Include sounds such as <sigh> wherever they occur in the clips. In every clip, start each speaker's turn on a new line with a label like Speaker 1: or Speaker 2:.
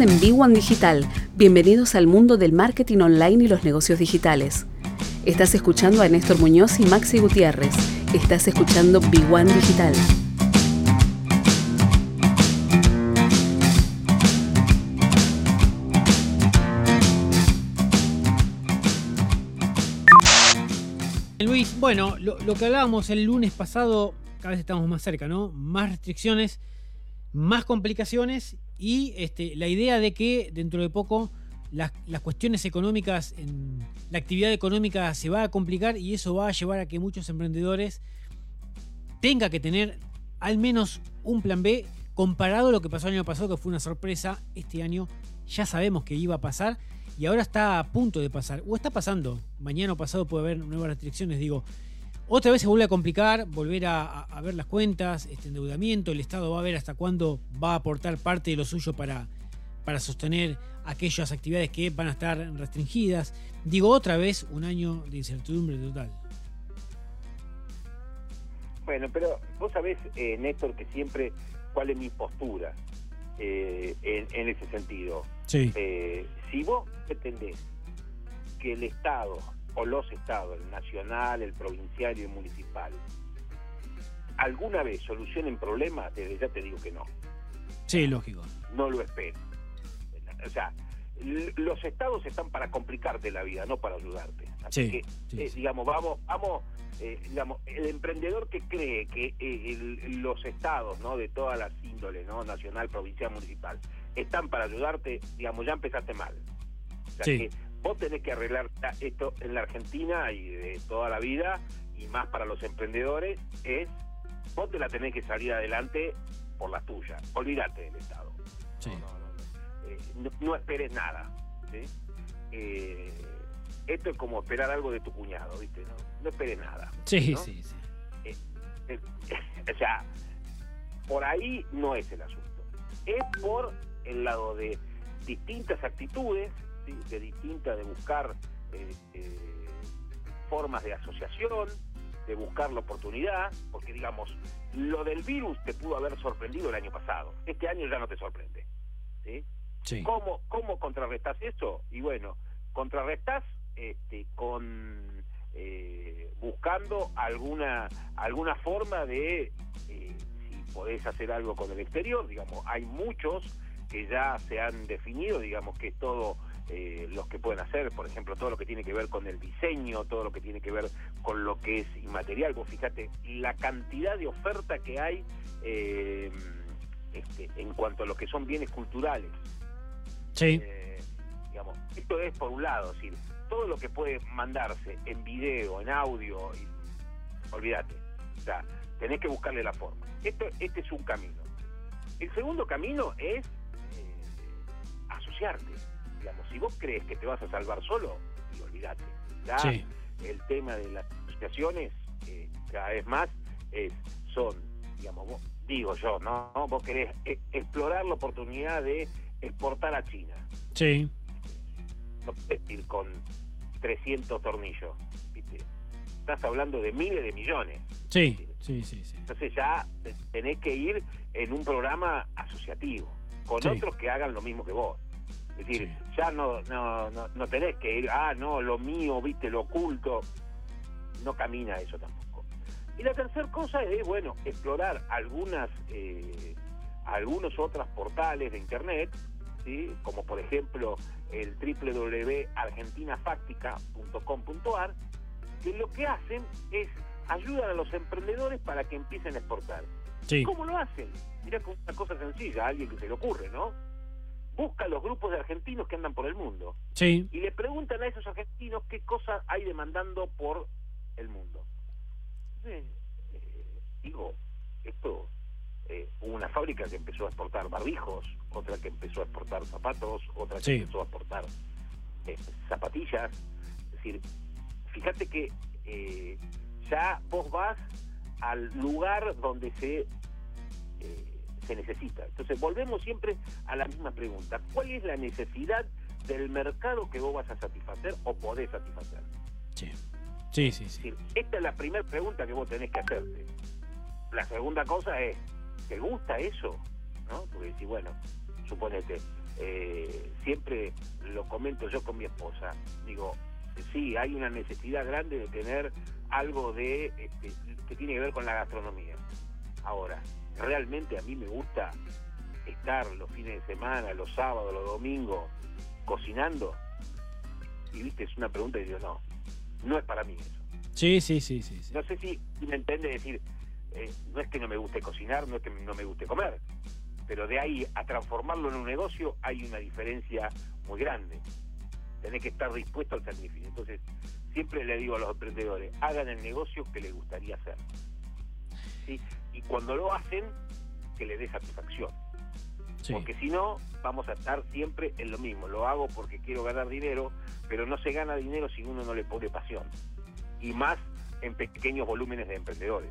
Speaker 1: En B1 Digital. Bienvenidos al mundo del marketing online y los negocios digitales. Estás escuchando a Néstor Muñoz y Maxi Gutiérrez. Estás escuchando B1 Digital.
Speaker 2: Luis, bueno, lo que hablábamos el lunes pasado, cada vez estamos más cerca, ¿no? Más restricciones, más complicaciones y este, la idea de que dentro de poco las, cuestiones económicas, en, la actividad económica se va a complicar y eso va a llevar a que muchos emprendedores tengan que tener al menos un plan B comparado a lo que pasó el año pasado, que fue una sorpresa. Este año ya sabemos que iba a pasar y ahora está a punto de pasar, o está pasando. Mañana o pasado puede haber nuevas restricciones, digo. Otra vez se vuelve a complicar, volver a, ver las cuentas, este endeudamiento, el Estado va a ver hasta cuándo va a aportar parte de lo suyo para, para sostener aquellas actividades que van a estar restringidas. Digo, otra vez un año de incertidumbre total.
Speaker 3: Bueno, pero vos sabés, eh, Néstor, que siempre cuál es mi postura eh, en, ese sentido.
Speaker 2: Sí.
Speaker 3: Eh, si vos pretendés que el Estado o los estados, el nacional, el provincial y el municipal, alguna vez solucionen problemas, desde ya te digo que no.
Speaker 2: Sí, lógico.
Speaker 3: No lo espero. O sea, los estados están para complicarte la vida, no para ayudarte. Así que, eh, digamos, vamos, vamos, eh, digamos, el emprendedor que cree que eh, los estados, ¿no? De todas las índoles, ¿no? Nacional, provincial, municipal, están para ayudarte, digamos, ya empezaste mal. O sea, que vos tenés que arreglar esto en la Argentina y de toda la vida, y más para los emprendedores, es vos te la tenés que salir adelante por las tuyas. Olvídate del Estado. Eh, no, esperes nada. Eh, esto es como esperar algo de tu cuñado, ¿viste? No, esperes nada.
Speaker 2: Sí, sí, sí.
Speaker 3: Eh, <laughs> o sea, por ahí no es el asunto. Es por el lado de distintas actitudes de distinta, de buscar eh, eh, formas de asociación, de buscar la oportunidad, porque digamos, lo del virus te pudo haber sorprendido el año pasado, este año ya no te sorprende. ¿sí? ¿Cómo, ¿Cómo contrarrestás eso? Y bueno, contrarrestás este, con eh, buscando alguna, alguna forma de, si podés hacer algo con el exterior, digamos, hay muchos que ya se han definido, digamos que es todo eh, los que pueden hacer, por ejemplo, todo lo que tiene que ver con el diseño, todo lo que tiene que ver con lo que es inmaterial. Vos fíjate la cantidad de oferta que hay eh, este, en cuanto a lo que son bienes culturales.
Speaker 2: Sí.
Speaker 3: Eh, digamos, esto es por un lado, decir, todo lo que puede mandarse en video, en audio, olvídate. O sea, tenés que buscarle la forma. Esto, este es un camino. El segundo camino es asociarte Digamos, si vos crees que te vas a salvar solo, y olvídate. el tema de las asociaciones, eh, cada vez más, es, son, digamos, digo yo, ¿no? Vos querés e, explorar la oportunidad de exportar a China.
Speaker 2: Sí.
Speaker 3: No puedes ir con 300 tornillos, ¿viste? Estás hablando de miles de millones.
Speaker 2: Sí, sí, sí, sí.
Speaker 3: Entonces ya tenés que ir en un programa asociativo, con otros que hagan lo mismo que vos. Es decir, ya no, no, no, tenés que ir, ah, no, lo mío, viste, lo oculto. No camina eso tampoco. Y la tercera cosa es, bueno, explorar algunas, eh, algunos otros portales de Internet, ¿sí? como por ejemplo el www.argentinafáctica.com.ar, que lo que hacen es ayudar a los emprendedores para que empiecen a exportar. ¿Cómo lo hacen? Mira, una cosa sencilla, a alguien que se le ocurre, ¿no? Busca los grupos de argentinos que andan por el mundo.
Speaker 2: Sí.
Speaker 3: Y le preguntan a esos argentinos qué cosas hay demandando por el mundo. Eh, digo, esto, eh, hubo una fábrica que empezó a exportar barbijos, otra que empezó a exportar zapatos, otra que empezó a exportar eh, zapatillas. Es decir, fíjate que ya vos vas al lugar donde se se necesita. Entonces volvemos siempre a la misma pregunta. ¿Cuál es la necesidad del mercado que vos vas a satisfacer o podés satisfacer?
Speaker 2: Sí, sí, sí. sí.
Speaker 3: esta es la primera pregunta que vos tenés que hacerte. La segunda cosa es, ¿te gusta eso? ¿No? Porque si, bueno, suponete, eh, siempre lo comento yo con mi esposa, digo, sí, hay una necesidad grande de tener algo de este, que tiene que ver con la gastronomía. Ahora, realmente a mí me gusta estar los fines de semana, los sábados, los domingos, cocinando. Y viste, es una pregunta y digo, no, no es para mí eso.
Speaker 2: Sí, sí, sí, sí.
Speaker 3: No sé si me entiende decir, eh, no es que no me guste cocinar, no es que no me guste comer, pero de ahí a transformarlo en un negocio hay una diferencia muy grande. Tenés que estar dispuesto al sacrificio. Entonces, siempre le digo a los emprendedores, hagan el negocio que les gustaría hacer. Y cuando lo hacen, que les dé satisfacción. Porque si no, vamos a estar siempre en lo mismo. Lo hago porque quiero ganar dinero, pero no se gana dinero si uno no le pone pasión. Y más en pequeños volúmenes de emprendedores.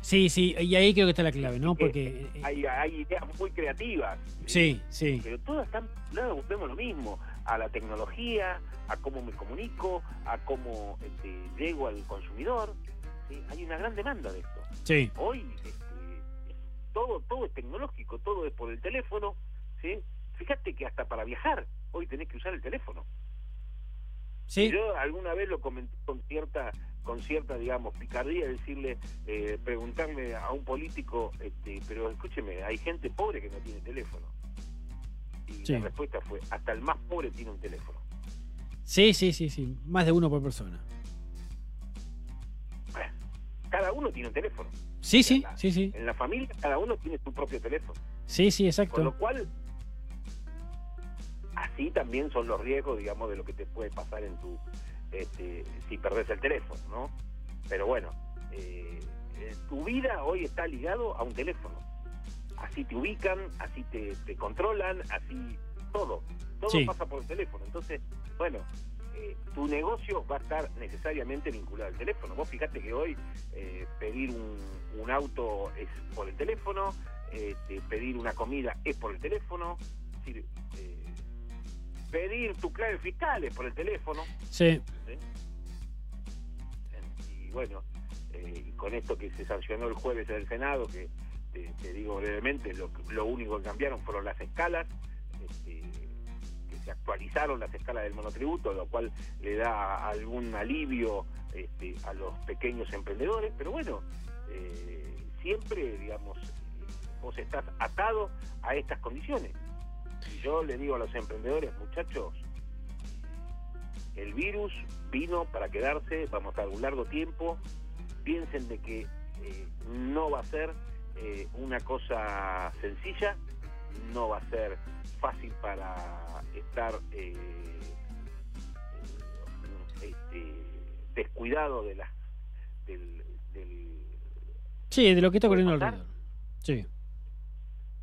Speaker 2: Sí, sí, y ahí creo que está la clave, ¿no? Porque
Speaker 3: eh, hay, hay ideas muy creativas.
Speaker 2: Sí, sí.
Speaker 3: Pero todas están, no, vemos lo mismo, a la tecnología, a cómo me comunico, a cómo este, llego al consumidor. Hay una gran demanda de esto.
Speaker 2: Sí.
Speaker 3: Hoy este, todo todo es tecnológico, todo es por el teléfono, ¿sí? Fíjate que hasta para viajar hoy tenés que usar el teléfono.
Speaker 2: Sí.
Speaker 3: Yo alguna vez lo comenté con cierta con cierta, digamos, picardía, decirle, eh, preguntarme a un político, este, pero escúcheme, hay gente pobre que no tiene teléfono. Y la respuesta fue, hasta el más pobre tiene un teléfono.
Speaker 2: Sí, sí, sí, sí, más de uno por persona.
Speaker 3: Uno tiene un teléfono.
Speaker 2: Sí, sí, sí, sí.
Speaker 3: En la familia cada uno tiene su propio teléfono.
Speaker 2: Sí, sí, exacto.
Speaker 3: Con lo cual, así también son los riesgos, digamos, de lo que te puede pasar en tu, este, si perdés el teléfono, ¿no? Pero bueno, eh, eh, tu vida hoy está ligado a un teléfono. Así te ubican, así te, controlan, así todo. Todo pasa por el teléfono. Entonces, bueno, eh, tu negocio va a estar necesariamente vinculado al teléfono. Vos fíjate que hoy eh, pedir un, auto es por el teléfono, este, pedir una comida es por el teléfono, eh, pedir tu clave fiscal es por el teléfono.
Speaker 2: Sí.
Speaker 3: Y bueno, y con esto que se sancionó el jueves en el Senado, que te, digo brevemente, lo, lo único que cambiaron fueron las escalas. Este, actualizaron las escalas del monotributo, lo cual le da algún alivio este, a los pequeños emprendedores, pero bueno, eh, siempre, digamos, vos estás atado a estas condiciones. Y yo le digo a los emprendedores, muchachos, el virus vino para quedarse, vamos a un largo tiempo, piensen de que eh, no va a ser eh, una cosa sencilla, no va a ser fácil para estar eh, eh, este, descuidado de la, del,
Speaker 2: Sí, de lo que está ocurriendo alrededor. Sí.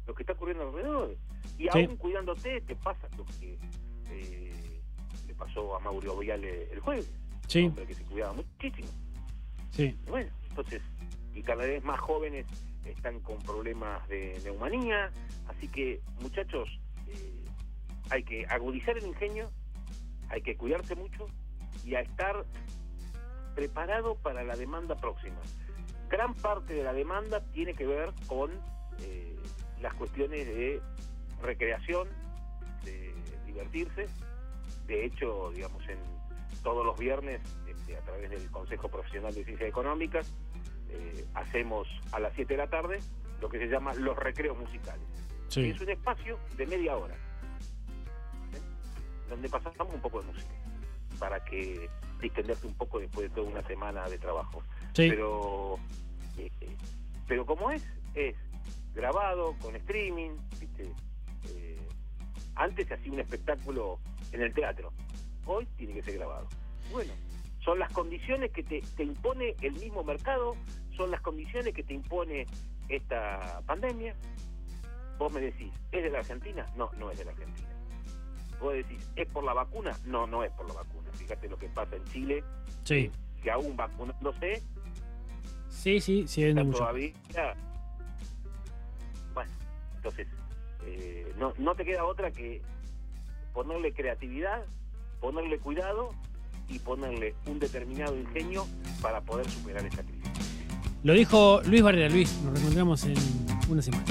Speaker 3: Lo que está ocurriendo alrededor. Y aún cuidándote, te pasa lo que eh, le pasó a Mauro Viale el jueves.
Speaker 2: Sí.
Speaker 3: Un hombre que se cuidaba muchísimo.
Speaker 2: Sí.
Speaker 3: Bueno, entonces, y cada vez más jóvenes están con problemas de neumonía. Así que, muchachos, hay que agudizar el ingenio, hay que cuidarse mucho y a estar preparado para la demanda próxima. Gran parte de la demanda tiene que ver con eh, las cuestiones de recreación, de divertirse. De hecho, digamos, en todos los viernes, este, a través del Consejo Profesional de Ciencias Económicas, eh, hacemos a las 7 de la tarde lo que se llama los recreos musicales. Es un espacio de media hora donde pasamos un poco de música para que distenderte un poco después de toda una semana de trabajo. Pero eh, pero como es, es grabado con streaming, ¿viste? Eh, antes se hacía un espectáculo en el teatro, hoy tiene que ser grabado. Bueno, son las condiciones que te, te impone el mismo mercado, son las condiciones que te impone esta pandemia. Vos me decís, ¿es de la Argentina? No, no es de la Argentina vos decís, ¿es por la vacuna? No, no es por la vacuna. Fíjate lo que pasa en Chile.
Speaker 2: Sí.
Speaker 3: Que aún vacunándose.
Speaker 2: Sí, sí, sí,
Speaker 3: mucho. todavía. Bueno, entonces, eh, no, no te queda otra que ponerle creatividad, ponerle cuidado y ponerle un determinado ingenio para poder superar esta crisis.
Speaker 2: Lo dijo Luis Barrera. Luis, nos reencontramos en una semana.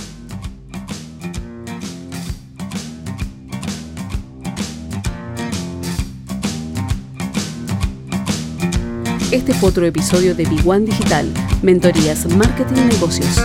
Speaker 1: Este fue otro episodio de Big One Digital, Mentorías Marketing y Negocios.